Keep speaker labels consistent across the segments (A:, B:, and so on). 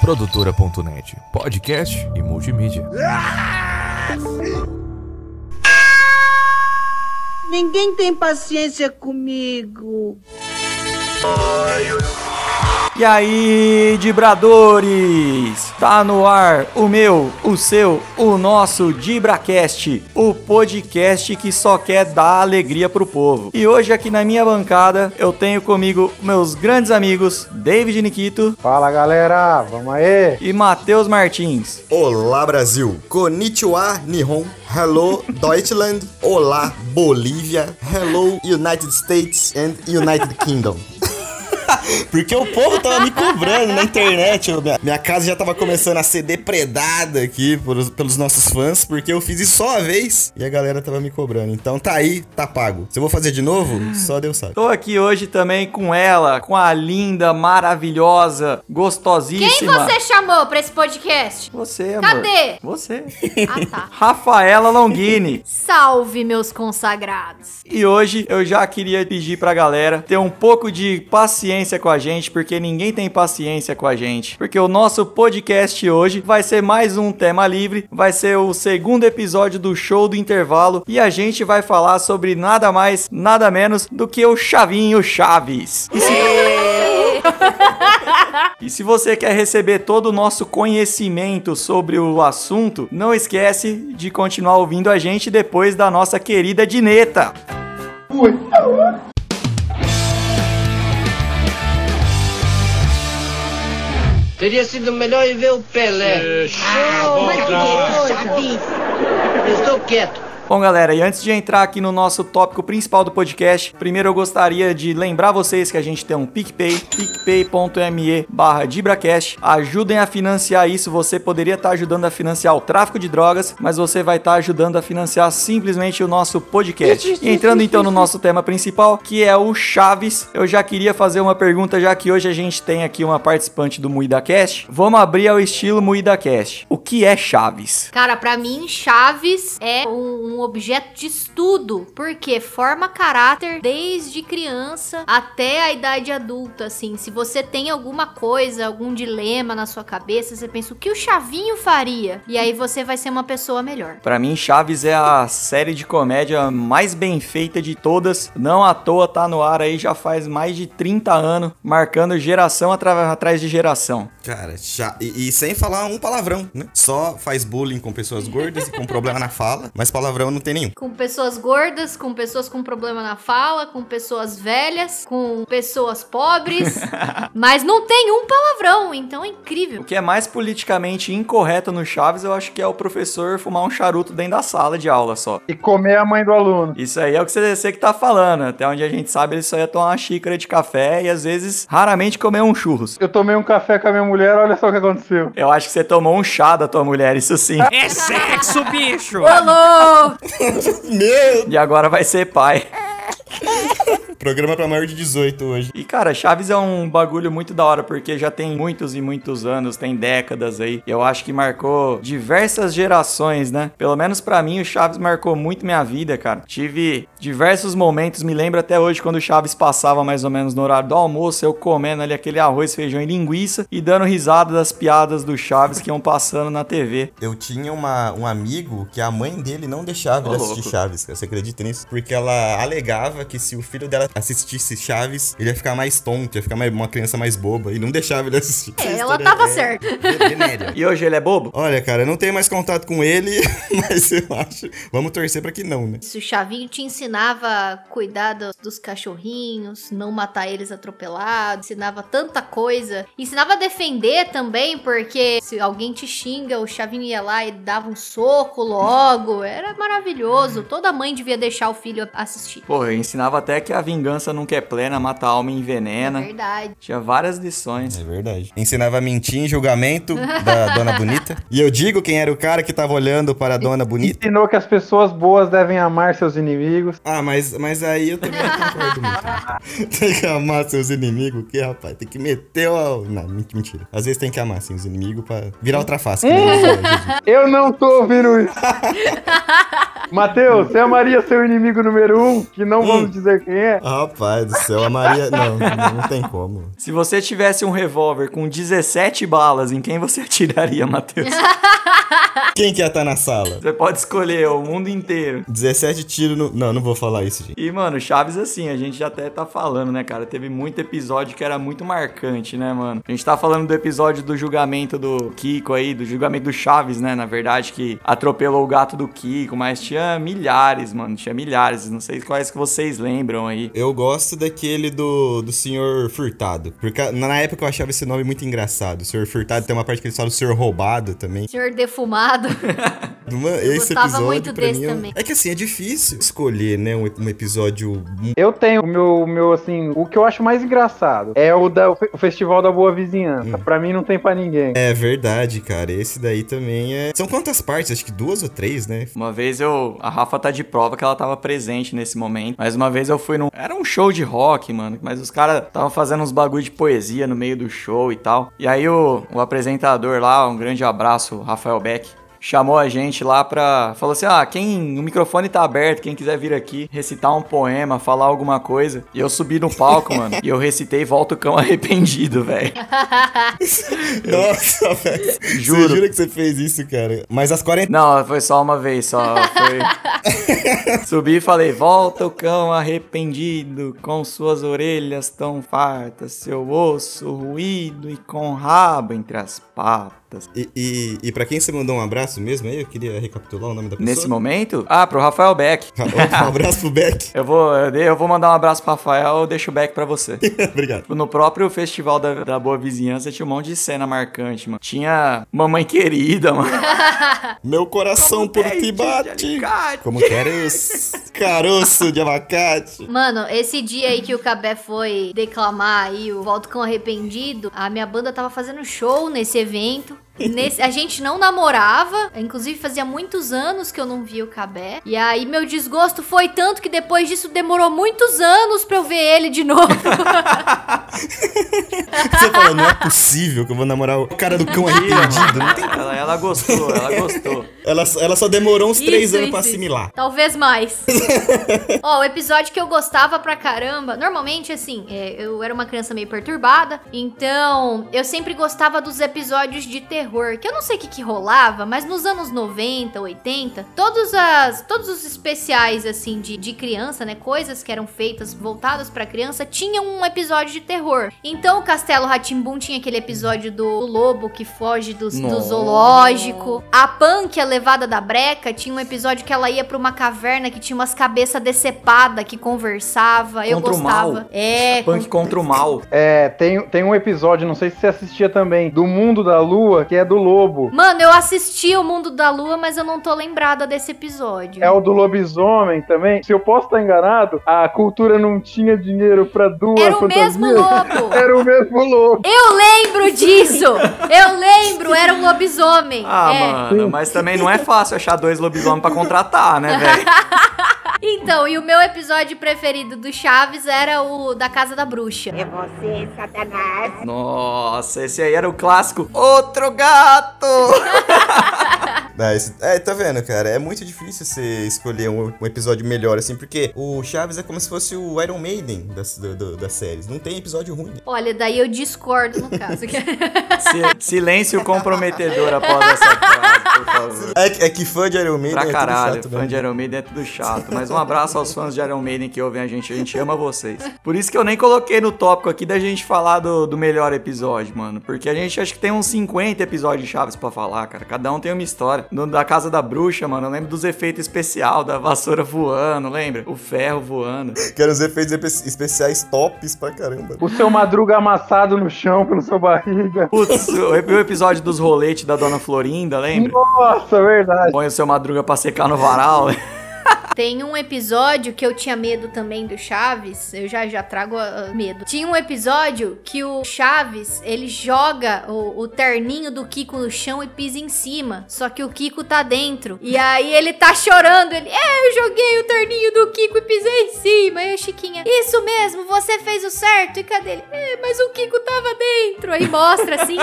A: Produtora.net, podcast e multimídia.
B: Ninguém tem paciência comigo.
C: E aí, Dibradores! Tá no ar o meu, o seu, o nosso Dibracast, o podcast que só quer dar alegria pro povo. E hoje aqui na minha bancada eu tenho comigo meus grandes amigos David Nikito
D: Fala galera, vamos aí!
C: e Matheus Martins.
E: Olá Brasil, Konnichiwa Nihon, Hello Deutschland, Olá Bolívia, Hello United States and United Kingdom. Porque o povo tava me cobrando na internet. eu- minha, minha casa já tava começando a ser depredada aqui por- pelos nossos fãs, porque eu fiz isso só uma vez e a galera tava me cobrando. Então tá aí, tá pago. Se eu vou fazer de novo, só Deus sabe.
C: Tô aqui hoje também com ela, com a linda, maravilhosa,
F: Quem
C: gostosíssima.
F: você chamou pra esse podcast?
C: Você, amor.
F: Cadê?
C: Você.
F: Ah, tá.
C: Rafaela Longini.
F: Salve, meus consagrados.
C: E hoje eu já queria pedir pra galera ter um pouco de paciência com a gente, porque ninguém tem paciência com a gente. Porque o nosso podcast hoje vai ser mais um tema livre, vai ser o segundo episódio do show do intervalo e a gente vai falar sobre nada mais, nada menos do que o Chavinho Chaves. E se... E se você quer receber todo o nosso conhecimento sobre o assunto, não esquece de continuar ouvindo a gente depois da nossa querida Dineta.
G: Teria sido melhor ir ver o Pelé. Eu estou quieto.
C: Bom, galera, e antes de entrar aqui no nosso tópico principal do podcast, primeiro eu gostaria de lembrar vocês que a gente tem um PicPay, picpay.me barra DibraCast. Ajudem a financiar isso, você poderia estar ajudando a financiar o tráfico de drogas, mas você vai estar ajudando a financiar simplesmente o nosso podcast. E entrando então no nosso tema principal, que é o Chaves, eu já queria fazer uma pergunta, já que hoje a gente tem aqui uma participante do MuidaCast. Vamos abrir ao estilo MuidaCast. O que é Chaves?
F: Cara, pra mim, Chaves é um objeto de estudo, porque forma caráter desde criança até a idade adulta, assim. Se você tem alguma coisa, algum dilema na sua cabeça, você pensa o que o Chavinho faria? E aí você vai ser uma pessoa melhor.
C: Pra mim, Chaves é a série de comédia mais bem feita de todas. Não à toa tá no ar aí já faz mais de 30 anos, marcando geração atrás de geração.
E: Cara, já, e, e sem falar um palavrão, né? Só faz bullying com pessoas gordas e com problema na fala, mas palavrão não tem nenhum.
F: Com pessoas gordas, com pessoas com problema na fala, com pessoas velhas, com pessoas pobres. mas não tem um palavrão, então é
C: O
F: incrível.
C: que é mais politicamente incorreto no Chaves, eu acho que é o professor fumar um charuto dentro da sala de aula só.
D: E comer a mãe do aluno.
C: Isso aí é o que você, você que tá falando. Até onde a gente sabe, ele só ia tomar uma xícara de café e às vezes, raramente comer um churros.
D: Eu tomei um café com a minha mulher, olha só o que aconteceu.
C: Eu acho que você tomou um chá da tua mulher, isso sim.
H: É sexo, bicho!
F: Alô!
E: Meu!
C: E agora vai ser pai.
E: Programa pra maior de 18 hoje.
C: E cara, Chaves é um bagulho muito da hora, porque já tem muitos e muitos anos, tem décadas aí. E eu acho que marcou diversas gerações, né? Pelo menos pra mim, o Chaves marcou muito minha vida, cara. Tive diversos momentos, me lembro até hoje quando o Chaves passava mais ou menos no horário do almoço, eu comendo ali aquele arroz, feijão e linguiça e dando risada das piadas do Chaves que iam passando na TV.
E: Eu tinha uma, um amigo que a mãe dele não deixava ele assistir
C: louco.
E: Chaves. cara. Você acredita nisso? Porque ela alegava que se o filho dela assistisse Chaves, ele ia ficar mais tonto, ia ficar mais- uma criança mais boba. E não deixava ele assistir.
F: É, ela tava
E: é
F: certa.
C: E hoje ele é bobo?
E: Olha, cara, eu não tenho mais contato com ele, mas eu acho. Vamos torcer pra que não, né?
F: Se o Chavinho te ensinava a cuidar dos, dos cachorrinhos, não matar eles atropelados, ensinava tanta coisa. Ensinava a defender também, porque se alguém te xinga, o Chavinho ia lá e dava um soco logo. Era maravilhoso. Toda mãe devia deixar o filho assistir.
C: Pô, eu ensinava até que a vingança nunca é plena, mata a alma e
F: É
C: envenena.
F: verdade.
C: Tinha várias lições.
E: É verdade. Ensinava a mentir em julgamento da Dona Bonita. E eu digo quem era o cara que tava olhando para a Dona Bonita.
D: Ensinou que as pessoas boas devem amar seus inimigos.
E: Ah, mas, mas aí eu também concordo muito. tem que amar seus inimigos, que rapaz? Tem que meter o. Não, men- mentira. Às vezes tem que amar, assim, os inimigos pra virar outra face. eu
D: não tô ouvindo isso. Matheus, você amaria seu inimigo número um, que não vamos dizer quem é?
E: Rapaz do céu, a Maria. Não, não tem como.
C: Se você tivesse um revólver com 17 balas, em quem você atiraria, Matheus?
E: Quem que ia estar na sala?
C: Você pode escolher o mundo inteiro.
E: 17 tiros no. Não, não vou falar isso, gente.
C: E, mano, Chaves, assim, a gente já até tá falando, né, cara? Teve muito episódio que era muito marcante, né, mano? A gente tá falando do episódio do julgamento do Kiko aí, do julgamento do Chaves, né, na verdade, que atropelou o gato do Kiko, mas tinha milhares, mano, tinha milhares. Não sei quais que vocês lembram aí.
E: Eu gosto daquele do, do senhor Furtado. Porque na época eu achava esse nome muito engraçado. O senhor Furtado tem uma parte que ele fala do senhor roubado também.
F: Senhor defumado.
E: Mano, esse
F: gostava
E: episódio
F: muito desse
E: mim é-
F: também.
E: é que assim, é difícil escolher, né, um, um episódio
D: Eu tenho o meu, o meu, assim, o que eu acho mais engraçado é o da o fe- o Festival da Boa Vizinhança. Pra mim não tem pra ninguém.
E: É verdade, cara. Esse daí também é. São quantas partes? Acho que duas ou três, né?
C: Uma vez eu. A Rafa tá de prova que ela tava presente nesse momento. Mas uma vez eu fui num. Era um show de rock, mano. Mas os caras estavam fazendo uns bagulho de poesia no meio do show e tal. E aí o, o apresentador lá, um grande abraço, Rafael Beck. Chamou a gente lá pra. Falou assim: ah, quem. O microfone tá aberto, quem quiser vir aqui recitar um poema, falar alguma coisa. E eu subi no palco, mano. E eu recitei Volta o Cão Arrependido, velho.
E: Nossa, velho.
C: Juro.
E: Você jura que você fez isso, cara? Mas as 40.
C: Não, foi só uma vez, só foi. Subi e falei: Volta o cão arrependido, com suas orelhas tão fartas, seu osso ruído e com rabo entre as patas.
E: E, e, e pra quem você mandou um abraço mesmo aí, eu queria recapitular o nome da pessoa.
C: Nesse momento? Ah, pro Rafael Beck.
E: Um abraço pro Beck.
C: Eu vou, eu vou mandar um abraço pro Rafael, eu deixo o Beck pra você.
E: Obrigado.
C: No próprio festival da, da Boa Vizinhança tinha um monte de cena marcante, mano. Tinha Mamãe Querida, mano.
E: Meu coração por ti bate. Como queres caroço de abacate.
F: Mano, esse dia aí que o Cabé foi declamar aí o Volto Cão Arrependido, a minha banda tava fazendo show nesse evento. Nesse, a gente não namorava, inclusive fazia muitos anos que eu não via o Cabé. E aí meu desgosto foi tanto que depois disso demorou muitos anos pra eu ver ele de novo.
E: Você fala, não é possível que eu vou namorar o cara do cão arrependido. Não tem...
C: Ela, ela gostou, ela gostou.
E: ela, ela só demorou uns três
F: Isso,
E: anos pra
F: isso,
E: assimilar.
F: Talvez mais. Ó, o episódio que eu gostava pra caramba. Normalmente, assim, é, eu era uma criança meio perturbada. Então, eu sempre gostava dos episódios de terror. Que eu não sei o que, que rolava, mas nos anos 90, 80, todos, as, todos os especiais, assim, de, de criança, né? Coisas que eram feitas voltadas pra criança, tinham um episódio de terror. Então, o Castelo Ratimbum tinha aquele episódio do lobo que foge do, do zoológico. A Punk, a levada da breca, tinha um episódio que ela ia pra uma caverna que tinha umas cabeças decepadas que conversava. Eu
C: Contra o
F: gostava.
C: mal.
F: É,
C: Punk contra o mal.
D: É, tem, tem um episódio, não sei se você assistia também, do Mundo da Lua, que é do lobo.
F: Mano, eu assisti o Mundo da Lua, mas eu não tô lembrada desse episódio.
D: É o do lobisomem também. Se eu posso estar enganado, a cultura não tinha dinheiro pra duas
F: Era o
D: fantasias.
F: mesmo lobo.
D: Era o mesmo lobo.
F: Eu lembro disso! Eu lembro, era um lobisomem.
C: Ah,
F: é.
C: mano, mas também não é fácil achar dois lobisomens pra contratar, né, velho?
F: Então, e o meu episódio preferido do Chaves era o da Casa da Bruxa.
B: É você, Satanás.
C: Nossa, esse aí era o clássico Outro Gato!
E: Esse- É, tá vendo, cara? É muito difícil você escolher um, um episódio melhor, assim, porque o Chaves é como se fosse o Iron Maiden das, do- do- das séries. Não tem episódio ruim.
F: Olha, daí eu discordo no caso.
C: Si- silêncio comprometedor após essa frase, por favor.
E: É, que- é que fã de Iron Maiden
C: Pra
E: é tudo
C: caralho,
E: chato,
C: fã
E: né?
C: de Iron Maiden é tudo chato. Mas um abraço aos fãs de Iron Maiden que ouvem a gente. A gente ama vocês. Por isso que eu nem coloquei no tópico aqui da gente falar do, do melhor episódio, mano. Porque a gente acho que tem uns 50 episódios de Chaves pra falar, cara. Cada um tem uma história. No, da Casa da Bruxa, mano, eu lembro dos efeitos especial, da vassoura voando, lembra? O ferro voando.
E: Que eram os efeitos espe- especiais tops pra caramba.
D: O seu madruga amassado no chão pela sua barriga.
C: Putz, o episódio dos roletes da Dona Florinda, lembra?
D: Nossa, verdade.
C: Põe o seu madruga pra secar no varal.
F: Tem um episódio que eu tinha medo também do Chaves. Eu já já trago ah, medo. Tinha um episódio que o Chaves, ele joga o, o terninho do Kiko no chão e pisa em cima. Só que o Kiko tá dentro. E aí ele tá chorando. Ele, é, eu joguei o terninho do Kiko e pisei em cima. E a Chiquinha, isso mesmo, você fez o certo. E cadê ele? É, mas o Kiko tava dentro. Aí mostra assim.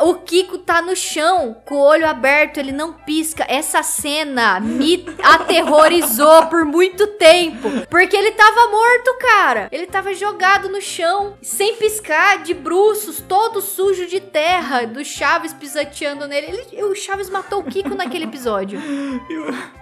F: O Kiko tá no chão, com o olho aberto, ele não pisca. Essa cena me aterrorizou por muito tempo. Porque ele tava morto, cara. Ele tava jogado no chão, sem piscar, de bruços, todo sujo de terra, do Chaves pisoteando nele. Ele- o Chaves matou o Kiko naquele episódio.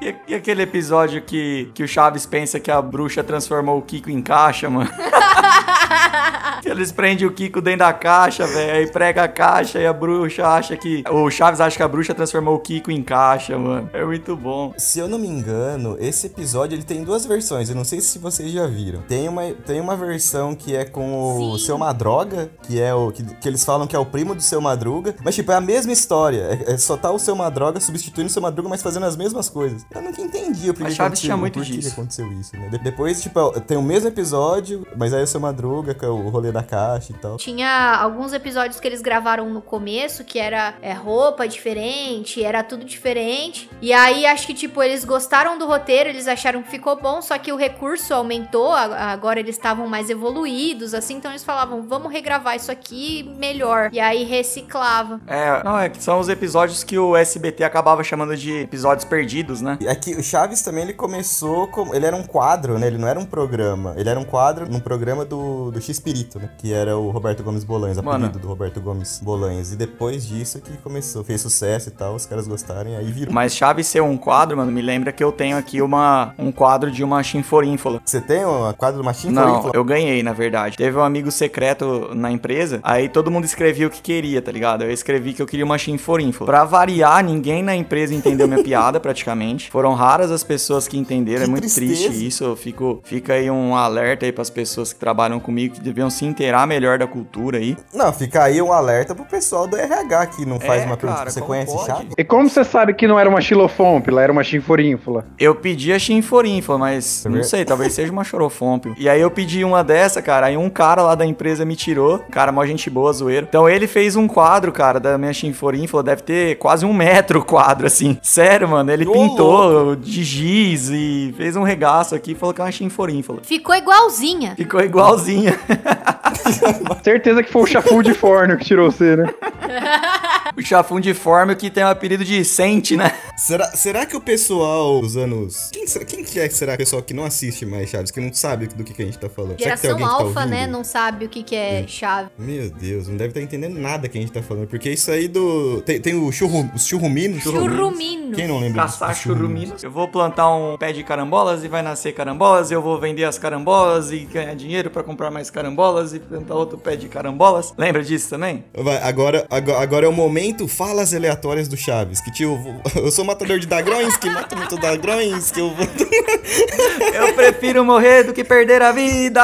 C: E, e- e aquele episódio que, que o Chaves pensa que a bruxa transformou o Kiko em caixa, mano? que eles prendem o Kiko dentro da caixa, velho. Aí prega a caixa e a bruxa acha que. O Chaves acha que a bruxa transformou o Kiko em caixa, mano. É muito bom.
E: Se eu não me engano, esse episódio ele tem duas versões. Eu não sei se vocês já viram. Tem uma, tem uma versão que é com o
F: Sim.
E: seu Madroga, que é o que, que eles falam que é o primo do seu Madruga, mas tipo é a mesma história. É, é só tá o seu Madroga substituindo o seu Madruga, mas fazendo as mesmas coisas. Eu nunca entendi o que
C: Chaves tinha muito
E: por que que
C: disso.
E: aconteceu isso, né? De- depois tipo tem o mesmo episódio, mas aí o seu Madruga, que é o rolê da caixa e tal.
F: Tinha alguns episódios que eles gravaram no começo, que era é, roupa diferente, era tudo diferente. E aí acho que, tipo, eles gostaram do roteiro, eles acharam que ficou bom, só que o recurso aumentou, agora eles estavam mais evoluídos, assim, então eles falavam, vamos regravar isso aqui melhor. E aí reciclava.
C: É, não, é que são os episódios que o SBT acabava chamando de episódios perdidos, né?
E: É que o Chaves também ele começou como. Ele era um quadro, né? Ele não era um programa. Ele era um quadro num programa do, do X-Pirito, né? Que era o Roberto Gomes Bolanhos,
C: Mano.
E: apelido do Roberto Gomes Bolanhos. E depois disso que começou, fez sucesso e tal, os caras gostaram e aí virou.
C: Mas Chaves ser um quadro, mano, me lembra que eu tenho aqui uma, um quadro de uma chinforínfula.
E: Você tem um quadro do Machinho
C: Não, eu ganhei, na verdade. Teve um amigo secreto na empresa, aí todo mundo escrevia o que queria, tá ligado? Eu escrevi que eu queria uma chinforínfula. Pra variar, ninguém na empresa entendeu minha piada, praticamente. Foram raras as pessoas que entenderam,
E: Que
C: é muito
E: tristeza.
C: triste isso. Eu fico, fica aí um alerta aí pras pessoas que trabalham comigo, que deviam se inteirar melhor da cultura aí.
E: Não, fica aí um alerta pro pessoal do RH que não faz
C: É,
E: uma pergunta.
C: cara,
E: Você
C: como
E: conhece
C: pode?
D: E como você sabe que não era uma xilofômpila, era uma chinforínfula?
C: Eu pedi a chinforínfula, mas não sei, talvez seja uma chorofômpio. E aí eu pedi uma dessa, cara, aí um cara lá da empresa me tirou, cara, mó gente boa, zoeiro. Então ele fez um quadro, cara, da minha chinforínfula, deve ter quase um metro o quadro, assim. Sério, mano, ele
E: Ô,
C: pintou de giz e fez um regaço aqui e falou que é uma chinforínfula.
F: Ficou igualzinha.
C: Ficou igualzinha.
D: Certeza que foi o Chafu de Forno que tirou você, né?
C: o chafundiforme que tem o apelido de Sente, né?
E: Será, será que o pessoal dos anos. Quem, será, quem que é que será o pessoal que não assiste mais Chaves, que não sabe do que, que a gente tá falando? Será que tem
F: Geração
E: que tá
F: alfa, né?
E: ouvindo?
F: Não sabe o que, que é chave.
E: Meu Deus, não deve estar entendendo nada que a gente tá falando. Porque isso aí do. Tem, tem o churru, os churruminos.
F: Churrumino.
E: Quem não lembra
C: Caçar churuminos. Eu vou plantar um pé de carambolas e vai nascer carambolas. Eu vou vender as carambolas e ganhar dinheiro pra comprar mais carambolas e plantar outro pé de carambolas. Lembra disso também?
E: Vai, agora, agora, agora é o momento falas aleatórias do Chaves. Que tio, eu sou matador de dragões, que mata muito dragões, que eu vou.
C: Eu prefiro morrer do que perder a vida.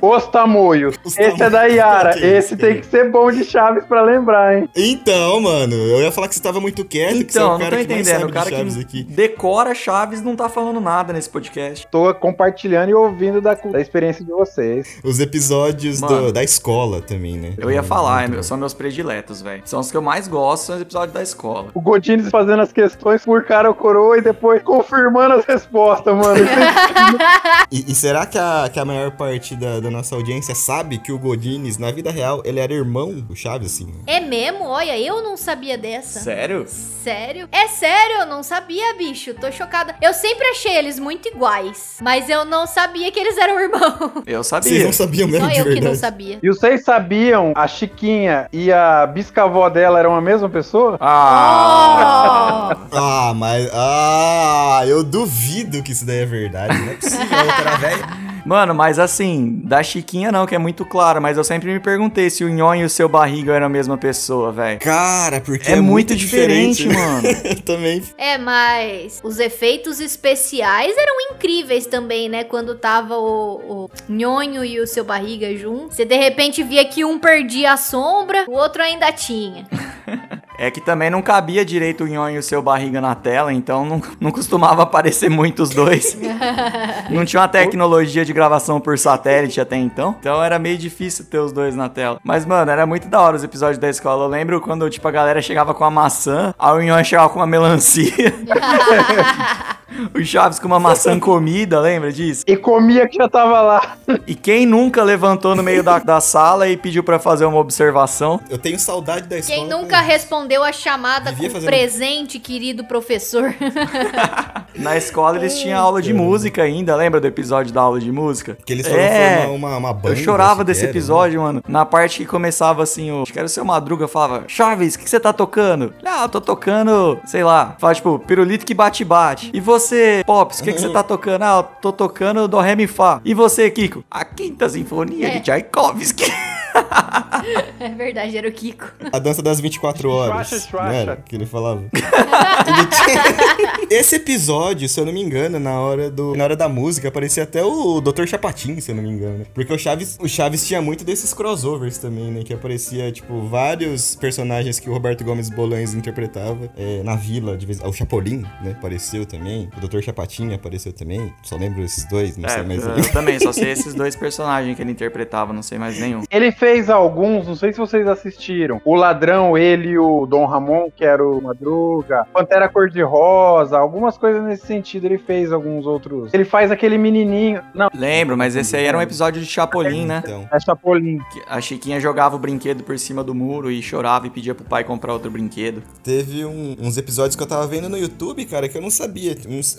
D: Os tamoios.
E: Os
D: Esse é da. Yara.
E: Isso,
D: Esse tem que ser bom de Chaves pra lembrar, hein?
E: Então, mano, eu ia falar que você tava muito quieto, que você é
C: Então,
E: o
C: não
E: cara
C: tô
E: que mais
C: entendendo.
E: sabe
C: O cara
E: Chaves
C: que
E: aqui.
C: decora Chaves não tá falando nada nesse podcast.
D: Tô compartilhando e ouvindo da, da experiência de vocês.
E: Os episódios
C: Mano.
E: do- da escola também, né?
C: Eu ia falar, é
E: Muito
C: meu- são meus prediletos, velho. São os que eu mais gosto, são os episódios da escola.
D: O Godines fazendo as questões por cara ou coroa e depois confirmando as respostas, mano.
E: E, e será que a, que a maior parte da, da nossa audiência sabe que o Godines, na vida real, ele era irmão do Chaves, assim?
F: É mesmo? Olha, eu não sabia dessa.
C: Sério?
F: Sério? É sério, eu não sabia, bicho. Tô chocada. Eu sempre achei eles muito iguais, mas eu não sabia que eles eram irmãos.
C: Eu
E: Vocês
C: sabia.
E: não sabiam mesmo
F: Só
E: de
F: eu que não
E: verdade?
F: sabia.
D: E vocês sabiam a Chiquinha e a biscavó dela eram a mesma pessoa?
C: Ah!
F: Oh!
E: Ah, mas. Ah, eu duvido que isso daí é verdade. Não é possível, outra velha.
C: Mano, mas assim, da Chiquinha não, que é muito claro, mas eu sempre me perguntei se o Nhon e o seu barriga eram a mesma pessoa, velho.
E: Cara, porque
C: É,
E: é,
C: muito diferente, mano.
E: Eu também.
F: É, mas os efeitos especiais eram incríveis também, né? Quando tava o, o Nhonho e o seu barriga juntos. Você de repente via que um perdia a sombra, o outro ainda tinha.
C: É que também não cabia direito o Nhon e o seu barriga na tela, então não, não costumava aparecer muito os dois. não tinha uma tecnologia de gravação por satélite até então, então era meio difícil ter os dois na tela. Mas, mano, era muito da hora os episódios da escola. Eu lembro quando, tipo, a galera chegava com uma maçã, aí o Nhon chegava com uma melancia. o Chaves com uma maçã comida, lembra disso?
D: E comia que já tava lá.
C: E quem nunca levantou no meio da, da sala e pediu pra fazer uma observação?
E: Eu tenho saudade da escola.
F: Quem nunca respondeu a chamada
E: Devia
F: com
E: fazer-
F: presente, querido professor?
C: Na escola eles tinham aula de música ainda, lembra do episódio da aula de música?
E: Que eles foram
C: É.
E: formar uma, uma banda.
C: Eu chorava desse
E: né?
C: episódio, mano. Na parte que começava assim, o. Acho que era o seu Madruga falava: Chaves, o que você tá tocando? Ah, eu tô tocando, sei lá. Fala tipo, pirulito que bate-bate. E você, Pops, o que, que você tá tocando? Ah, tô tocando do Ré Mi Fá. E você, Kiko? A Quinta Sinfonia
F: É.
C: de Tchaikovsky.
F: é verdade, era o Kiko.
E: A dança das 24 horas.
D: Chuacha, chuacha.
E: Não era que ele falava? Esse episódio, se eu não me engano, na hora, do... na hora da música, aparecia até o Dr. Chapatin, se eu não me engano. Porque o Chaves, o Chaves tinha muito desses crossovers também, né? Que aparecia, tipo, vários personagens que o Roberto Gomes Bolanes interpretava é, na vila. De vez... O Chapolin, né? Apareceu também. O Dr. Chapatin apareceu também. Só lembro esses dois, não sei
C: É,
E: mais.
C: eu, eu também, só sei esses dois personagens que ele interpretava, não sei mais nenhum.
D: Ele fez alguns, não sei se vocês assistiram. O Ladrão, ele e o Dom Ramon, que era o Madruga. Pantera Cor-de-Rosa, algumas coisas nesse sentido. Ele fez alguns outros. Ele faz aquele menininho. Não,
C: Lembro, mas esse aí era um episódio de Chapolin, né?
E: Então.
D: é Chapolin.
C: A Chiquinha jogava o brinquedo por cima do muro e chorava e pedia pro pai comprar outro brinquedo.
E: Teve um- uns episódios que eu tava vendo no YouTube, cara, que eu não sabia.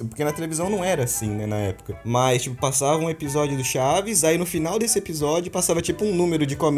E: porque na televisão não era assim, né, na época. Mas, tipo, passava um episódio do Chaves, aí no final desse episódio passava, tipo, um número de comédia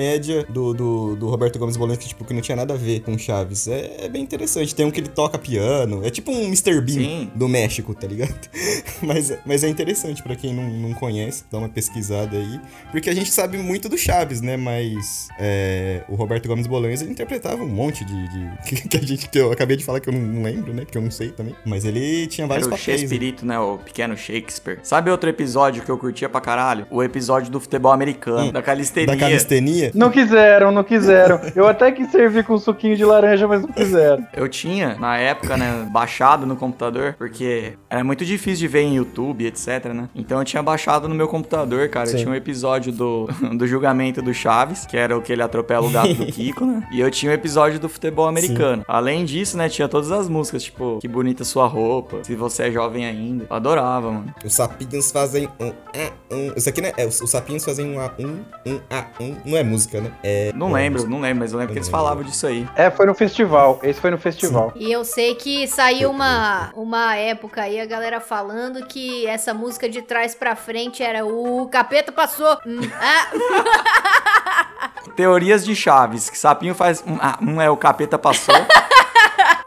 E: do, do, do Roberto Gomes Bolanes, que, tipo, que não tinha nada a ver com Chaves. É, é bem interessante. Tem um que ele toca piano. É tipo um Mr. Bean
C: Sim.
E: do México, tá ligado? mas, mas é interessante pra quem não, não conhece, dá uma pesquisada aí. Porque a gente sabe muito do Chaves, né? Mas é, o Roberto Gomes Bolanes ele interpretava um monte de. de- que, a gente. Que eu acabei de falar que eu não, lembro, né? Porque eu não sei também. Mas ele tinha vários
C: Era o
E: papéis. né?
C: Shakespeare, né? O pequeno Shakespeare. Sabe outro episódio que eu curtia pra caralho? O episódio do futebol americano, da calistenia.
E: Da calistenia.
D: Não quiseram, não quiseram. Eu até quis servir com suquinho de laranja, mas não quiseram.
C: Eu tinha, na época, né, baixado no computador, porque era muito difícil de ver em YouTube, etc, né? Então eu tinha baixado no meu computador, cara. Eu tinha um episódio do, do julgamento do Chaves, que era o que ele atropela o gato do Kiko, né? E eu tinha o episódio do futebol americano. Além disso, né, tinha todas as músicas, tipo, Que Bonita Sua Roupa, Se Você é Jovem Ainda. Eu adorava, mano.
E: Os sapinhos fazem um A, um. Isso aqui, né? É, os, os sapinhos fazem um A, um, um A, um. Não é música, né? É.
C: Não
E: é
C: lembro, não lembro, mas eu lembro que eles falavam disso aí.
D: É, foi no festival. Esse foi no festival.
F: E eu sei que saiu uma, uma época aí, a galera falando que essa música de trás pra frente era o capeta passou. Hum, ah,
C: Teorias de Chaves, que sapinho faz. Um, ah, um é o capeta passou.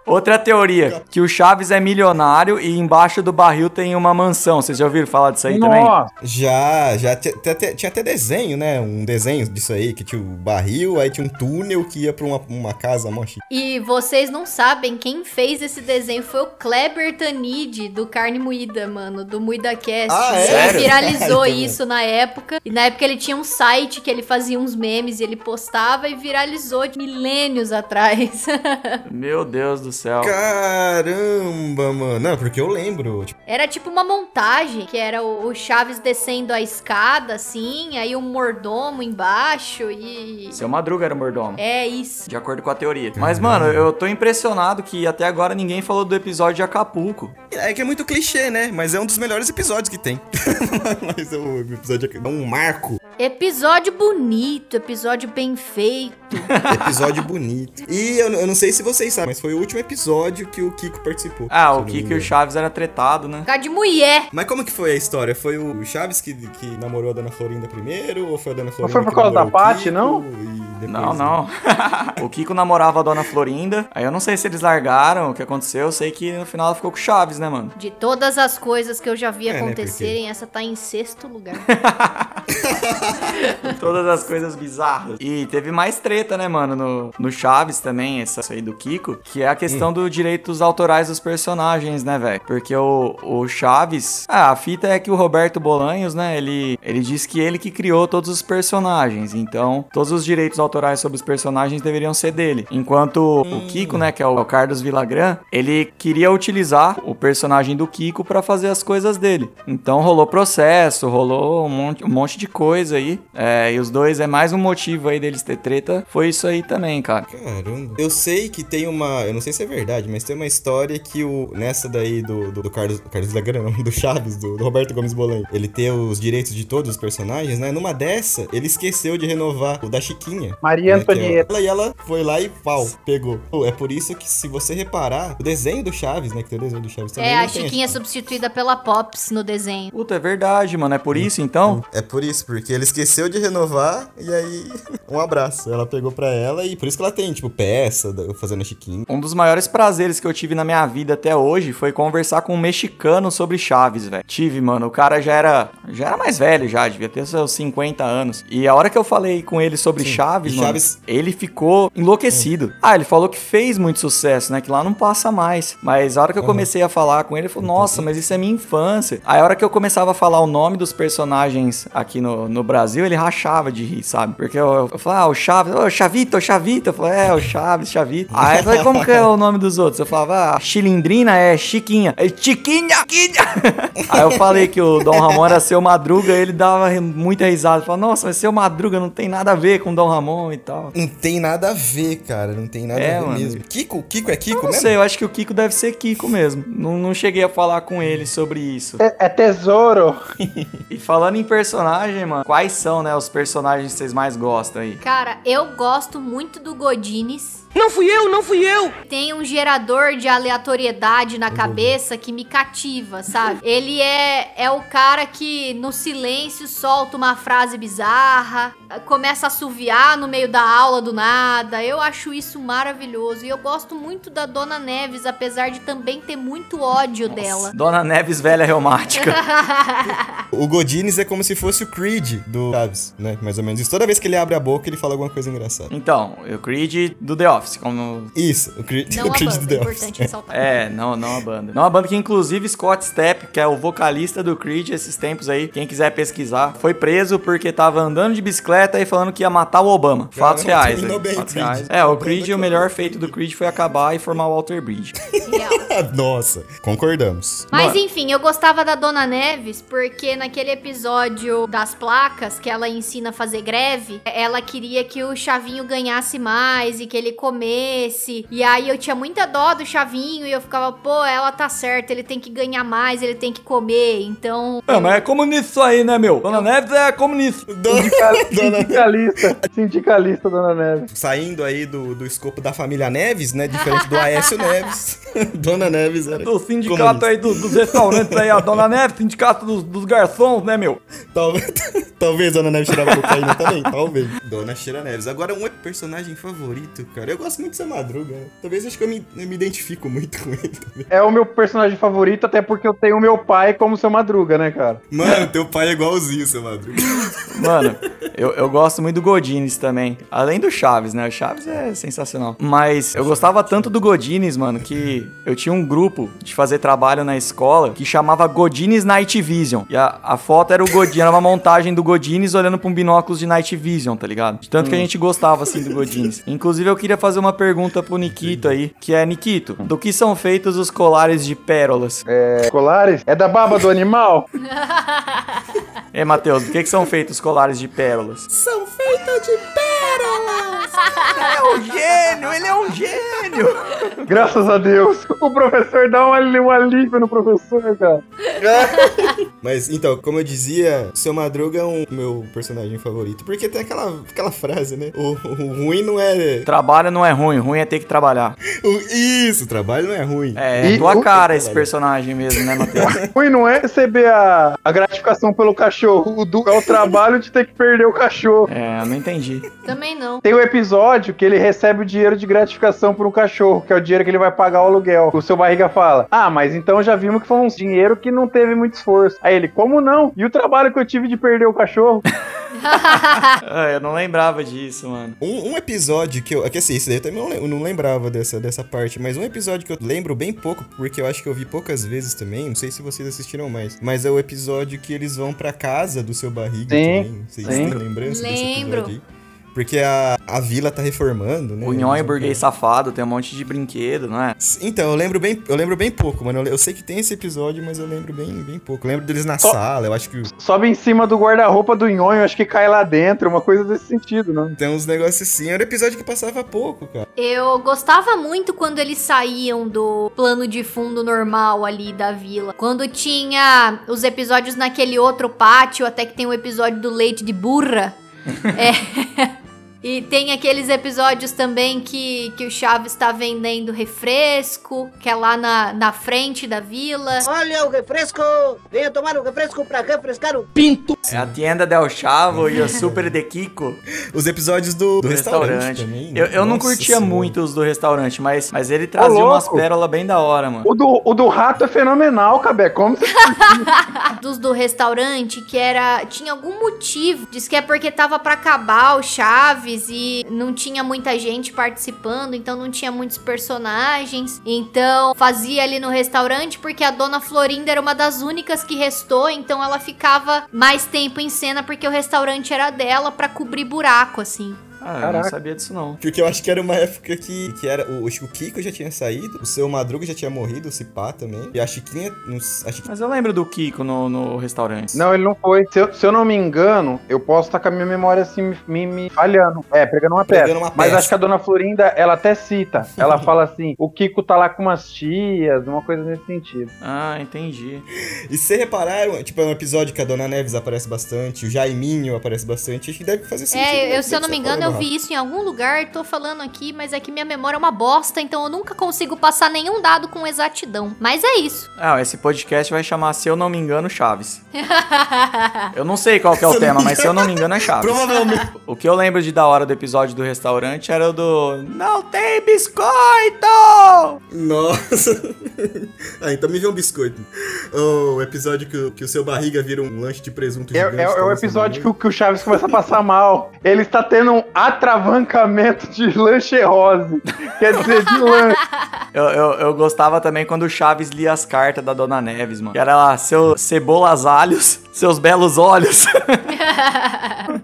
C: Outra teoria, que o Chaves é milionário e embaixo do barril tem uma mansão. Vocês já ouviram falar disso aí também?
E: Já, já tinha até, desenho, né? Um desenho disso aí, que tinha o barril, aí tinha um túnel que ia pra uma, uma casa mó chique.
F: E vocês não sabem, quem fez esse desenho foi o Kleber Tanid, do Carne Moída, mano, do MuidaCast.
E: Ah, é?
F: Ele viralizou isso na época. E na época ele tinha um site que ele fazia uns memes e ele postava e viralizou de milênios atrás.
C: Meu Deus do céu.
E: Caramba, mano. Não, porque eu lembro. Tipo,
F: Era tipo uma montagem, que era o o Chaves descendo a escada, assim, aí um mordomo embaixo e...
C: Seu Madruga era o mordomo.
F: É isso.
C: De acordo com a teoria. Mas, mano, eu tô impressionado que até agora ninguém falou do episódio de Acapulco.
E: é que é muito clichê, né? Mas é um dos melhores episódios que tem. Mas é um episódio é um marco.
F: Episódio bonito, episódio bem feito.
E: Episódio bonito. E eu, eu não sei se vocês sabem, mas foi o último episódio que o Kiko participou.
C: Ah, o
E: não
C: Kiko e o. Chaves era tretado, né?
F: Causa de mulher.
E: Mas como que foi a história? Foi o Chaves que, que namorou a Dona Florinda primeiro? Ou foi a Dona Florinda
D: foi por
E: que
D: causa da
E: namorou o
D: Paty,
E: Kiko
D: não?
E: e depois-
C: Não, não. o Kiko namorava a dona Florinda. Aí eu não sei se eles largaram, o que aconteceu. Eu sei que no final ela ficou com o Chaves, né, mano?
F: De todas as coisas que eu já vi
E: É, né,
F: acontecerem, essa tá em sexto lugar.
C: Todas as coisas bizarras. E teve mais treta, né, mano, no, no Chaves também, essa aí do Kiko, que é a questão dos direitos autorais dos personagens, né, velho? Porque o, o Chaves. Ah, a fita é que o Roberto Bolanhos, né, ele, ele diz que ele que criou todos os personagens. Então, todos os direitos autorais sobre os personagens deveriam ser dele. Enquanto o Kiko, né, que é o Carlos Villagrán, ele queria utilizar o personagem do Kiko pra fazer as coisas dele. Então rolou processo, rolou um monte, um monte de coisa aí. É, e os dois é mais um motivo aí deles ter treta. Foi isso aí também, cara.
E: Caramba. Eu sei que tem uma. Eu não sei se é verdade, mas tem uma história que o. Nessa daí do, do, do Carlos. Carlos Lagrana, não, do Chaves, do, do Roberto Gomes Bolan. Ele ter os direitos de todos os personagens, né? Numa dessa, ele esqueceu de renovar o da Chiquinha.
D: Maria
E: é
D: Antonieta.
E: ela, e ela foi lá e pau, pegou. É por isso que, se você reparar, o desenho do Chaves, né? Que tem o desenho do Chaves também.
F: É, a Chiquinha é substituída pela Pops no desenho.
C: Puta, é verdade, mano. É por isso então?
E: É por isso, porque ele esqueceu de renovar e aí um abraço. Ela pegou pra ela e por isso que ela tem, tipo, peça fazendo a Chiquinha.
C: Um dos maiores prazeres que eu tive na minha vida até hoje foi conversar com um mexicano sobre Chaves, velho. Tive, mano. O cara já era, já era mais velho, já, devia ter seus 50 anos. E a hora que eu falei com ele sobre
E: Sim.
C: Chaves,
E: E
C: mano,
E: Chaves-
C: ele ficou enlouquecido. Ah, ele falou que fez muito sucesso, né? Que lá não passa mais. Mas a hora que eu comecei a falar com ele, ele falou: Nossa, mas isso é minha infância. Aí a hora que eu começava a falar o nome dos personagens aqui no, no Brasil, ele rachava de rir, sabe? Porque eu, eu falava, ah, o Chaves, ô, Chavito, Chavito. Eu falei, é, o Chaves, Chavito. Aí eu falei, como que é o nome dos outros? Eu falava, ah, Chilindrina é Chiquinha. É Chiquinha, Chiquinha. Aí eu falei que o Dom Ramon era seu Madruga, ele dava muita risada. Falava, nossa, mas seu Madruga não tem nada a ver com Dom Ramon e tal.
E: Não tem nada a ver, cara. Não tem nada
C: É,
E: a ver
C: mano.
E: mesmo. Kiko? Kiko é Kiko
C: Eu não
E: mesmo?
C: sei, eu acho que o Kiko deve ser Kiko mesmo. Não, não cheguei a falar com ele sobre isso.
D: É, é tesouro.
C: E falando em personagem, mano, quais são, né, os personagens que vocês mais gostam aí?
F: Cara, eu gosto muito do Godines.
H: Não fui eu, não fui eu.
F: Tem um gerador de aleatoriedade na cabeça que me cativa, sabe? Ele é, é o cara que no silêncio solta uma frase bizarra, começa a assoviar no meio da aula do nada. Eu acho isso maravilhoso. E eu gosto muito da Dona Neves, apesar de também ter muito ódio dela.
C: Dona Neves velha reumática.
E: O Godines é como se fosse o Creed do Chaves, né? Mais ou menos isso. Toda vez que ele abre a boca, ele fala alguma coisa engraçada.
C: então, o Creed do The Office, como
E: Isso, o Creed,
F: Não
E: Creed
F: banda,
E: do The
F: é
E: Office.
F: importante ressaltar.
C: É, não, não a banda. Não a banda que, inclusive, Scott Stepp, que é o vocalista do Creed esses tempos aí, quem quiser pesquisar, foi preso porque tava andando de bicicleta e falando que ia matar o Obama. Fatos
E: Caramba,
C: reais. aí,
E: bem,
C: fatos
E: Creed.
C: reais. É, o Creed, o melhor feito do Creed foi acabar e formar o Walter Bridge.
E: Nossa, concordamos.
F: Mas
C: Mano.
F: enfim, eu gostava da Dona Neves porque naquele episódio das placas que ela ensina a fazer greve, ela queria que o Chavinho ganhasse mais e que ele comesse. E aí eu tinha muita dó do Chavinho e eu ficava, pô, ela tá certa, ele tem que ganhar mais, ele tem que comer. Então.
C: Ah, mas é comunista isso aí, né, meu? Dona Neves é comunista.
E: Dona, Dona
D: Sindicalista. Sindicalista, Dona Neves.
E: Saindo aí do, do escopo da família Neves, né? Diferente do Aécio Neves. Dona Neves era.
C: Do sindicato
E: comunista.
C: aí, do- dos restaurantes aí, a Dona Neves, sindicato dos, dos garçons, né, meu?
E: Talvez, talvez Dona Neves cheirava cocaína também, talvez. Dona Cheira Neves. Agora, um personagem favorito, cara. Eu gosto muito de ser Madruga. né? Talvez acho que eu me, eu me identifico muito com ele também.
D: É o meu personagem favorito, até porque eu tenho o meu pai como seu Madruga, né, cara?
E: Mano, teu pai é igualzinho, seu Madruga.
C: Mano, eu, eu gosto muito do Godines também. Além do Chaves, né? O Chaves é sensacional. Mas eu gostava tanto do Godines, mano, que eu tinha um grupo de fazer trabalho na escola que chamava Godines Night Vision. E a, a foto era o Godines, era uma montagem do Godines olhando pra um binóculos de Night Vision, tá ligado? De tanto que a gente gostava, assim, do Godines. Inclusive, eu queria fazer uma pergunta pro Nikito aí, que é, Nikito, do que são feitos os colares de pérolas?
D: É, colares? É da baba do animal?
C: É, Matheus, do que, que são feitos os colares de pérolas?
E: São feitos de pérolas!
C: É um gênio, ele é um gênio!
D: Graças a Deus. O professor dá um, um alívio no professor, cara.
E: Mas então, como eu dizia, seu Madruga é um meu personagem favorito. Porque tem aquela, aquela frase, né? O, o ruim não é.
C: Trabalho não é ruim, ruim é ter que trabalhar.
E: o- isso, o trabalho não é ruim.
C: É,
D: E
C: tua
D: o-
C: cara esse personagem mesmo, né, Matheus?
D: Ruim não é receber a, a gratificação pelo cachorro. O é o trabalho de ter que perder o cachorro.
C: É, eu não entendi.
F: Também não.
D: Tem um episódio que ele recebe o dinheiro de gratificação por um cachorro, que é o dinheiro que ele vai pagar o aluguel. O seu barriga fala: Ah, mas então já vimos que foi um dinheiro que não teve muito esforço. Aí ele, como não? E o trabalho que eu tive de perder o cachorro?
C: Ah, eu não lembrava disso, mano.
E: Um, um episódio que eu. É que assim, esse daí eu também não, não lembrava dessa, dessa parte, mas um episódio que eu lembro bem pouco, porque eu acho que eu vi poucas vezes também, não sei se vocês assistiram mais, mas é o episódio que eles vão pra casa do seu barriga
D: Sim,
E: também. Vocês
D: sim.
E: têm lembrança desse
F: Lembro.
E: episódio aí? Porque a, a vila tá reformando, né?
C: O Nhon é burguês safado, tem um monte de brinquedo, não é?
E: Então, eu lembro bem, eu lembro bem pouco, mano. Eu, eu sei que tem esse episódio, mas eu lembro bem, bem pouco. Eu lembro deles na
D: Só-
E: sala, eu acho que
D: Sobe em cima do guarda-roupa do nhonho, acho que cai lá dentro, uma coisa desse sentido, né?
E: tem uns negócios assim. Era um episódio que passava pouco, cara.
F: Eu gostava muito quando eles saíam do plano de fundo normal ali da vila. Quando tinha os episódios naquele outro pátio, até que tem o episódio do leite de burra. é. E tem aqueles episódios também que, que o Chaves tá vendendo refresco, que é lá na, na frente da vila.
G: Olha o refresco! Venha tomar o refresco pra refrescar o pinto!
C: É a Tienda Del Chavo e o Super de Kiko
E: Os episódios do, do
C: do
E: restaurante,
C: restaurante.
E: também. né?
C: Eu, eu não curtia
E: Senhora.
C: muito os do restaurante, mas, mas ele trazia
D: louco!
C: umas pérolas bem da hora, mano.
D: O do, o do rato é fenomenal, Cabé. Como você...
F: dos do restaurante que era tinha algum motivo diz que é porque tava pra acabar o Chaves e não tinha muita gente participando então não tinha muitos personagens. Então fazia ali no restaurante porque a dona Florinda era uma das únicas que restou então ela ficava mais tempo em cena porque o restaurante era dela pra cobrir buraco assim
C: Ah, eu não
D: Caraca.
C: sabia disso não.
E: Porque eu acho que era uma época que, que era. O, acho que o Kiko já tinha saído, o seu Madruga já tinha morrido, o Cipá também. E a Chiquinha. A Chiquinha
C: Mas eu lembro do Kiko no, no restaurante.
D: Não, ele não foi. Se eu, se eu não me engano, eu posso estar com a minha memória assim me, me- me falhando. É, pregando uma.
E: Pregando uma
D: Mas acho que a dona Florinda, ela até cita. Ela fala assim: o Kiko tá lá com umas tias, uma coisa nesse sentido.
C: Ah, entendi.
E: E se repararam, tipo, é um episódio que a Dona Neves aparece bastante, o Jaiminho aparece bastante, acho que deve fazer sentido.
F: É,
E: né?
F: eu, se eu não me engano, eu
E: fora do
F: vi isso em algum lugar, tô falando aqui, mas é que minha memória é uma bosta, então eu nunca consigo passar nenhum dado com exatidão. Mas é isso.
C: Ah, esse podcast vai chamar, se eu não me engano, Chaves. Eu não sei qual que é o tema, mas se eu não me engano é Chaves.
E: Provavelmente.
C: O que eu lembro de da hora do episódio do restaurante era o do Não tem biscoito!
E: Nossa. ah, então me vê um biscoito. O episódio que, o- que o seu barriga vira um lanche de presunto
D: É,
E: gigante.
D: é- é o episódio que o, que o Chaves começa a passar mal. Ele está tendo um atravancamento de lancherose. Quer dizer, de lanche.
C: Eu, eu, eu gostava também quando o Chaves lia as cartas da Dona Neves, mano. Que era lá, seu cebolas alhos, seus belos olhos.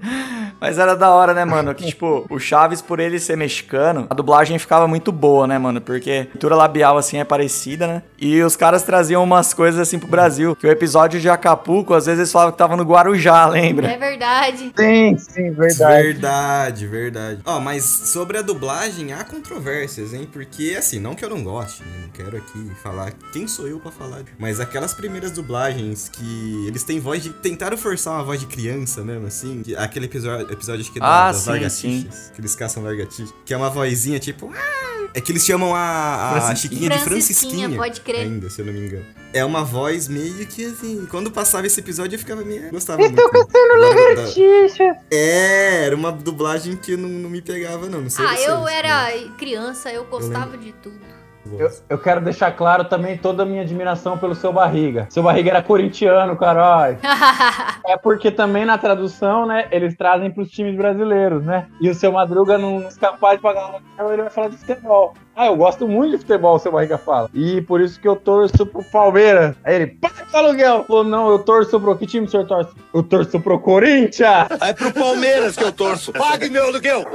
C: Mas era da hora, né, mano? Que, tipo, o Chaves, por ele ser mexicano, a dublagem ficava muito boa, né, mano? Porque a leitura labial, assim, é parecida, né? E os caras traziam umas coisas, assim, pro Brasil. Que o episódio de Acapulco, às vezes eles falavam que tava no Guarujá, lembra?
F: É verdade.
D: Sim, sim, verdade.
E: Verdade, verdade. Ó, mas sobre a dublagem há controvérsias, hein? Porque, assim, não que eu não goste, né? Não quero aqui falar quem sou eu pra falar. Mas aquelas primeiras dublagens que eles têm voz de. Tentaram forçar uma voz de criança mesmo, assim. que- Aquele episódio, episódio acho que é da,
C: Ah,
E: das
C: sim,
E: lagartixas. Que eles caçam lagartixas. Que é uma vozinha tipo. "Ah", É que eles chamam a, a
C: Francisquinha.
E: Chiquinha de
F: Francisquinha, pode crer.
E: Ainda, se eu não me engano. É uma voz meio que assim. Quando passava esse episódio, eu ficava meio. Gostava muito. Estou caçando
D: Lagartixa.
E: é, era uma dublagem que não, não me pegava, não. Não sei
F: Ah,
E: vocês,
F: eu
E: né?
F: era criança, eu gostava de tudo.
D: Eu, eu quero deixar claro também toda a minha admiração pelo seu barriga. Seu barriga era corintiano, caralho. É porque também na tradução, né, eles trazem pros times brasileiros, né? E o seu Madruga não é capaz de pagar aluguel, ele vai falar de futebol. Ah, eu gosto muito de futebol, seu barriga fala. E por isso que eu torço pro Palmeiras. Aí ele, paga o aluguel. Falou, não, eu torço pro que time o senhor torce? Eu torço pro Corinthians.
I: É pro Palmeiras que eu torço. Pague meu aluguel.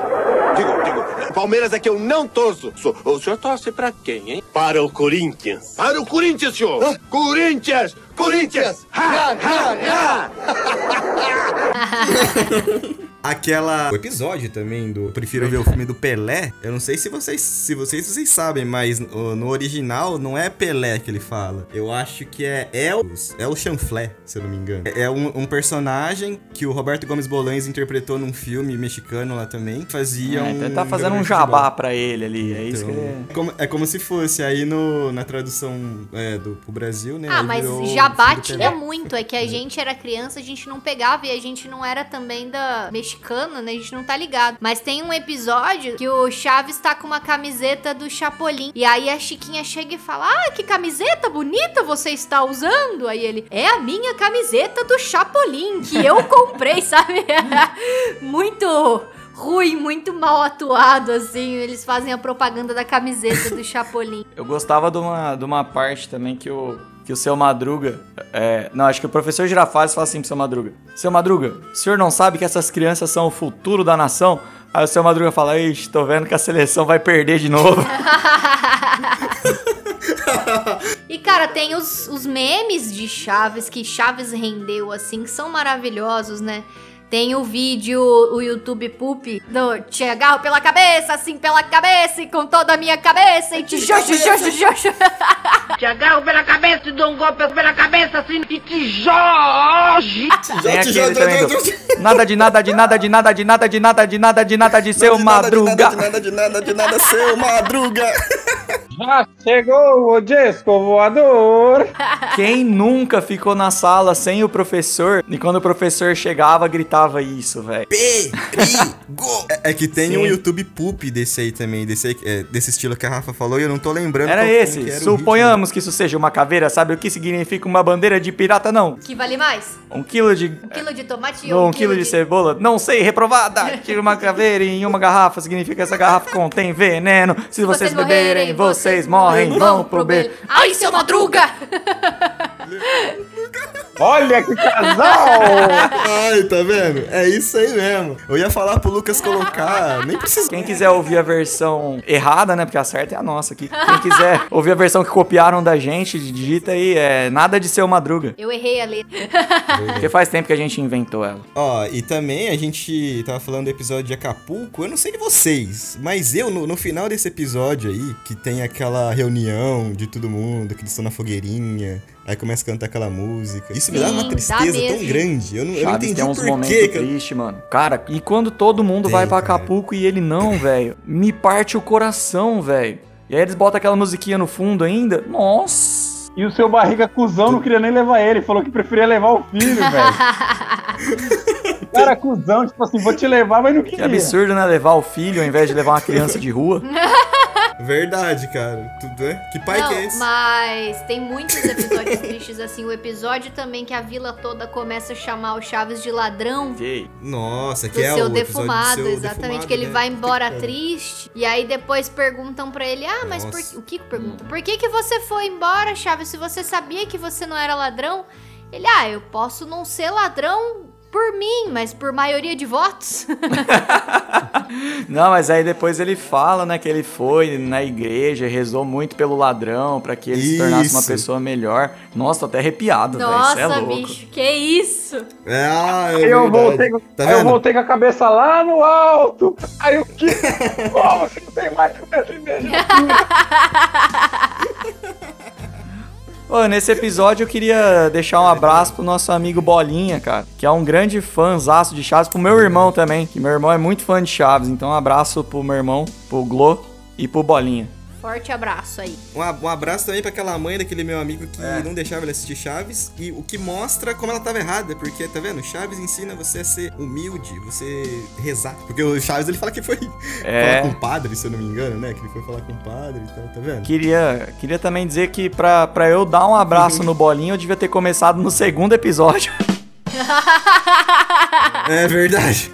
I: Digo, digo, Palmeiras é que eu não torço. O senhor torce pra quem, hein? Para o Corinthians. Para o Corinthians, senhor. Corinthians! Corinthians! Ha, ha, ha.
E: Aquela. O episódio também do. Prefiro ver o filme do Pelé. Eu não sei se vocês. Se vocês, vocês sabem, mas no, no original não é Pelé que ele fala. Eu acho que é El. El Chanflé, se eu não me engano. É é um, um personagem que o Roberto Gomes Bolães interpretou num filme mexicano lá também. Fazia
C: É,
E: um.
C: então ele tá fazendo um
E: jogador de futebol.
C: jabá pra ele ali. É isso que
E: Então,
C: ele.
E: é como, é como se fosse aí no, na tradução é, do pro Brasil, né?
F: Ah, mas jabá tinha muito. É que a gente era criança, a gente não pegava e a gente não era também da mexicana, né? A gente não tá ligado. Mas tem um episódio que o Chaves tá com uma camiseta do Chapolin. E aí a Chiquinha chega e fala: Ah, que camiseta bonita você está usando. Aí ele: É a minha camiseta do Chapolin, que eu comprei, sabe? muito ruim, muito mal atuado, assim. Eles fazem a propaganda da camiseta do Chapolin.
C: Eu gostava de uma, de uma parte também que o, que o seu Madruga. é, não, acho que o professor Girafales fala assim pro seu Madruga: Seu Madruga, o senhor não sabe que essas crianças são o futuro da nação? Aí o seu Madruga fala, ixi, tô vendo que a seleção vai perder de novo.
F: E, cara, tem os, os memes de Chaves que Chaves rendeu, assim, que são maravilhosos, né? Tem o vídeo, o YouTube Poop, do te agarro pela cabeça, assim pela cabeça e com toda a minha cabeça e te jojo, jojo, jojo.
G: Te agarro pela cabeça e dou um golpe pela cabeça assim e te jojo.
C: Tem aquele também do... Nada de nada de nada de nada de nada de nada de nada de nada de seu madruga.
E: Nada de nada de nada de nada seu madruga.
D: Já chegou o disco voador.
C: Quem nunca ficou na sala sem o professor e quando o professor chegava gritava isso, velho?
E: Perigo! É, é que tem
C: Sim.
E: um YouTube poop desse aí também, desse, aí, é, desse estilo que a Rafa falou e eu não tô lembrando.
C: Era esse.
E: que era
C: Suponhamos que isso seja uma caveira. Sabe o que significa uma bandeira de pirata? Não.
F: Que vale mais?
C: Um quilo de.
F: Um quilo de tomate
C: Ou
F: ou
C: um quilo de cebola? Não sei, reprovada! Tira uma caveira em uma garrafa, significa que essa garrafa contém veneno. Se vocês beberem, vocês morrem, vão pro beco.
F: Ai, seu Madruga!
D: Olha que casal!
E: Ai, tá vendo? É isso aí mesmo. Eu ia falar pro Lucas colocar, nem precisa.
C: Quem quiser ouvir a versão errada, né? Porque a certa é a nossa aqui. Quem quiser ouvir a versão que copiaram da gente, digita aí, é nada de seu madruga.
F: Eu errei a letra.
C: Porque faz tempo que a gente inventou ela.
E: Ó, e também a gente tava falando do episódio de Acapulco, eu não sei de vocês, mas eu, no, no final desse episódio aí, que tem aquela reunião de todo mundo, que eles estão na fogueirinha, aí começa a cantar aquela música. Isso me dá uma
F: dá
E: tristeza tão
F: mesmo.
E: grande. Eu não, eu não
C: Chaves
E: entendi
C: tem uns
E: por
C: momentos
E: quê. que eu-
C: tristes, mano. Cara, e quando todo mundo
E: Tem,
C: vai pra
E: cara.
C: Acapulco e ele não, velho, me parte o coração, velho. E aí eles botam aquela musiquinha no fundo ainda. Nossa!
D: E o seu barriga cuzão não queria nem levar ele, falou que preferia levar o filho, velho. Cara, cuzão, tipo assim, vou te levar, mas não
C: Que
D: queria.
C: absurdo, né? Levar o filho ao invés de levar uma criança de rua.
E: Verdade, cara. Tudo é? Que pai
F: Não,
E: que é esse?
F: mas tem muitos episódios tristes assim. O episódio também que a vila toda começa a chamar o Chaves de ladrão.
C: Ok.
E: Nossa,
F: Do
E: que é
F: seu
E: o episódio
F: defumado,
E: do seu
F: exatamente.
E: defumado,
F: que ele
E: né?
F: vai embora
E: que pariu.
F: triste. E aí depois perguntam pra ele: Ah, mas por
E: Nossa.
F: que- o Kiko pergunta: Por que, que você foi embora, Chaves? Se você sabia que você não era ladrão? Ele: Ah, eu posso não ser ladrão por mim, mas por maioria de votos.
C: Não, mas aí depois ele fala, né, que ele foi na igreja, rezou muito pelo ladrão pra que ele se tornasse uma
E: Isso.
C: pessoa melhor. Nossa, tô até arrepiado, velho. Isso é
F: Nossa,
C: louco.
F: bicho, que isso?
E: Ah, é
D: eu, voltei, com-
E: Tá
D: eu voltei com a cabeça lá no alto. Aí o que? Como você não tem mais de
C: Ô, nesse episódio eu queria deixar um abraço pro nosso amigo Bolinha, cara, que é um grande fãzaço de Chaves, pro meu irmão também, que meu irmão é muito fã de Chaves, então um abraço pro meu irmão, pro Glo e pro Bolinha.
F: Forte abraço aí.
E: Um, um abraço também pra aquela mãe daquele meu amigo que
C: É.
E: não deixava ele assistir Chaves. E o que mostra como ela tava errada. Porque, tá vendo? Chaves ensina você a ser humilde, você rezar. Porque o Chaves ele fala que foi
C: É.
E: falar com o padre, se eu não me engano, né? Que ele foi falar com o padre e tal, tá vendo?
C: Queria, queria também dizer que pra, pra eu dar um abraço no Bolinha, eu devia ter começado no segundo episódio.
E: É verdade.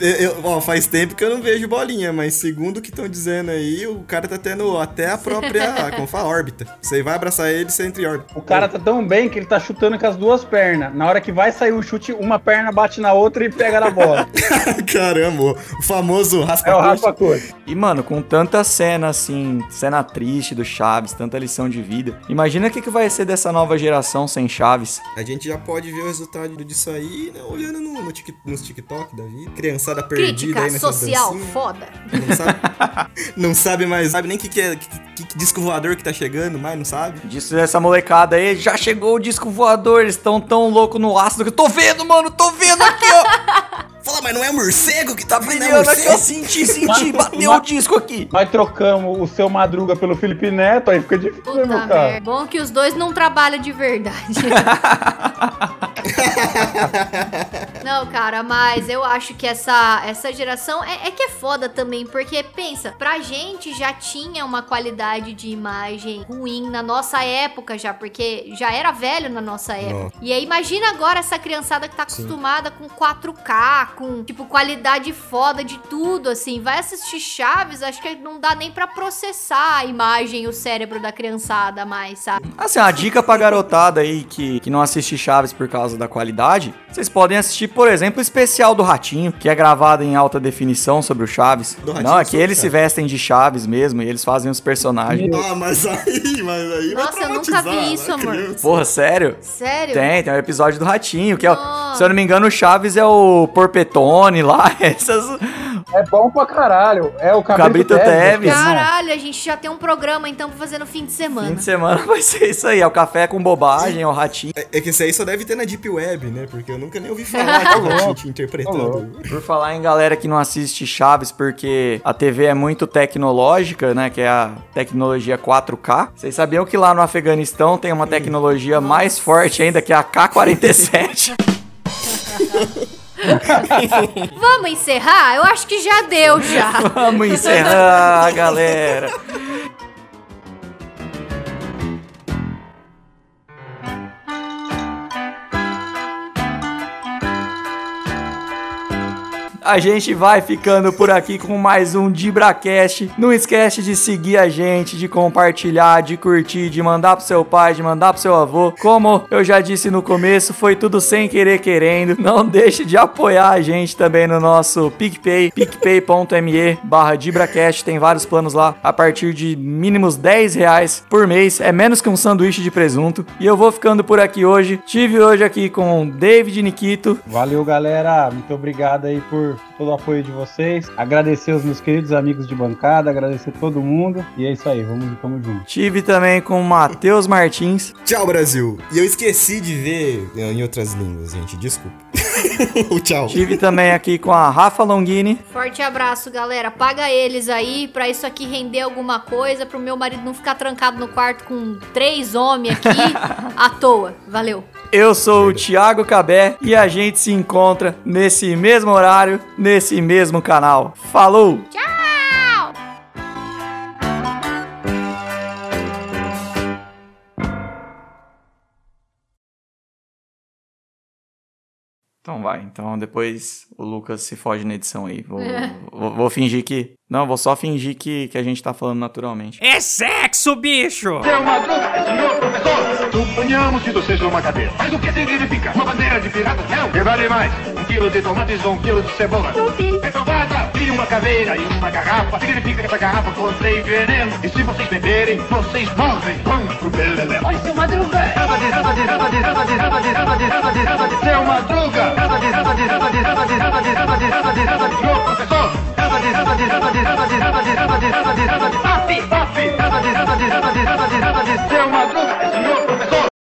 E: Eu, ó, faz tempo que eu não vejo bolinha, mas segundo o que estão dizendo aí, o cara tá tendo até a própria, como fala, órbita. Você vai abraçar ele, você entra em órbita.
D: O cara tá tão bem que ele tá chutando com as duas pernas. Na hora que vai sair o chute, uma perna bate na outra e pega na bola.
E: Caramba, o famoso raspa
D: É o raspa cor.
C: E, mano, com tanta cena assim, cena triste do Chaves, tanta lição de vida, imagina o que, que vai ser dessa nova geração sem Chaves.
E: A gente já pode ver o resultado disso aí, né, olhando no, no tic- nos TikTok da vida. Criançada perdida
F: Crítica
E: aí nessa
F: social
E: dancinha.
F: foda.
E: Não sabe, não sabe mais, sabe nem o que, que é, que, que- que disco voador que tá chegando, mais não sabe.
C: Disse essa molecada aí, já chegou o disco voador, eles estão tão louco no ácido que eu tô vendo, mano, tô vendo aqui, ó.
E: Fala, mas não é morcego que
C: Tá
E: vindo, é
C: brilhando aqui, ó,
E: morcego?
C: senti, senti, bateu o disco aqui.
D: Nós trocamos o seu Madruga pelo Felipe Neto, aí fica difícil,
F: Puta
D: meu cara?
F: merda. Bom que os dois não trabalham de verdade. não, cara, mas eu acho que essa, essa geração é, é que é foda também, porque pensa, pra gente já tinha uma qualidade de imagem ruim na nossa época já, porque já era velho na nossa época. E aí imagina agora essa criançada que tá acostumada com 4K, com tipo qualidade foda de tudo, assim, vai assistir Chaves, acho que não dá nem pra processar a imagem o cérebro da criançada mais, sabe?
C: Assim, a dica pra garotada aí que, que não assiste Chaves por causa da qualidade, vocês podem assistir por exemplo, o especial do Ratinho, que é gravado em alta definição sobre o Chaves.
E: Do Ratinho
C: Não, é que eles se vestem de Chaves mesmo e eles fazem os personagens.
E: Ah, mas aí, mas aí vai
F: Nossa, eu nunca vi isso, amor.
E: criança.
C: Porra, sério?
F: Sério?
C: Tem, tem um episódio do Ratinho, que é, o-
F: Nossa.
C: se eu não me engano, o Chaves é o Porpetone lá, essas...
D: É bom pra caralho. É o Cabrito,
C: Cabrito Teves.
D: Teves.
F: Caralho, a gente já tem um programa então pra fazer no fim de semana.
C: Fim de semana vai ser isso aí, é o café com bobagem, é o Ratinho.
E: É, é que esse aí só deve ter na Deep Web, né? Porque eu nunca nem ouvi falar que o Ratinho interpretando.
C: Por falar em galera que não assiste Chaves porque a TV é muito tecnológica, né? Que é a tecnologia 4K. Vocês sabiam que lá no Afeganistão tem uma tecnologia mais forte ainda que a K-47?
F: Vamos encerrar? Eu acho que já deu já.
C: Vamos encerrar, galera. A gente vai ficando por aqui com mais um DibraCast. Não esquece de seguir a gente, de compartilhar, de curtir, de mandar pro seu pai, de mandar pro seu avô. Como eu já disse no começo, foi tudo sem querer querendo. Não deixe de apoiar a gente também no nosso PicPay, picpay.me barra DibraCast. Tem vários planos lá a partir de mínimos 10 reais por mês. É menos que um sanduíche de presunto. E eu vou ficando por aqui hoje. Tive hoje aqui com David Nikito.
D: Valeu, galera. Muito obrigado aí por todo o apoio de vocês. Agradecer os meus queridos amigos de bancada, agradecer todo mundo. E é isso aí, vamos, vamos junto.
C: Tive também com Matheus Martins.
E: Tchau, Brasil. E eu esqueci de ver em outras línguas, gente. Desculpa. o tchau.
C: Tive também aqui com a Rafa Longini.
F: Forte abraço, galera. Paga eles aí pra isso aqui render alguma coisa, pro meu marido não ficar trancado no quarto com três homens aqui à toa. Valeu.
C: Eu sou o Thiago Cabé e a gente se encontra nesse mesmo horário, nesse mesmo canal. Falou!
F: Tchau!
C: Então vai, então depois o Lucas se foge na edição aí. Vou, vou, vou fingir que. Não, vou só fingir que, que a gente tá falando naturalmente.
H: É sexo, bicho!
I: Seu Madruga, senhor professor, suponhamos que você seja uma cadeira. Mas o que significa? Uma bandeira de pirata? Não. Que vale mais? Um quilo de tomates ou um quilo de cebola? Então guarda, vire uma caveira e uma garrafa. Significa que essa garrafa contém veneno. E se vocês beberem, vocês morrem. Vão pro belelé. Oi, seu Madruga. Raba de raba de raba de raba de raba de raba de raba de raba de Seu Madruga. Raba de raba de raba de raba de raba de raba de raba de raba de Senhor professor. Seu Madruga, senhor professor!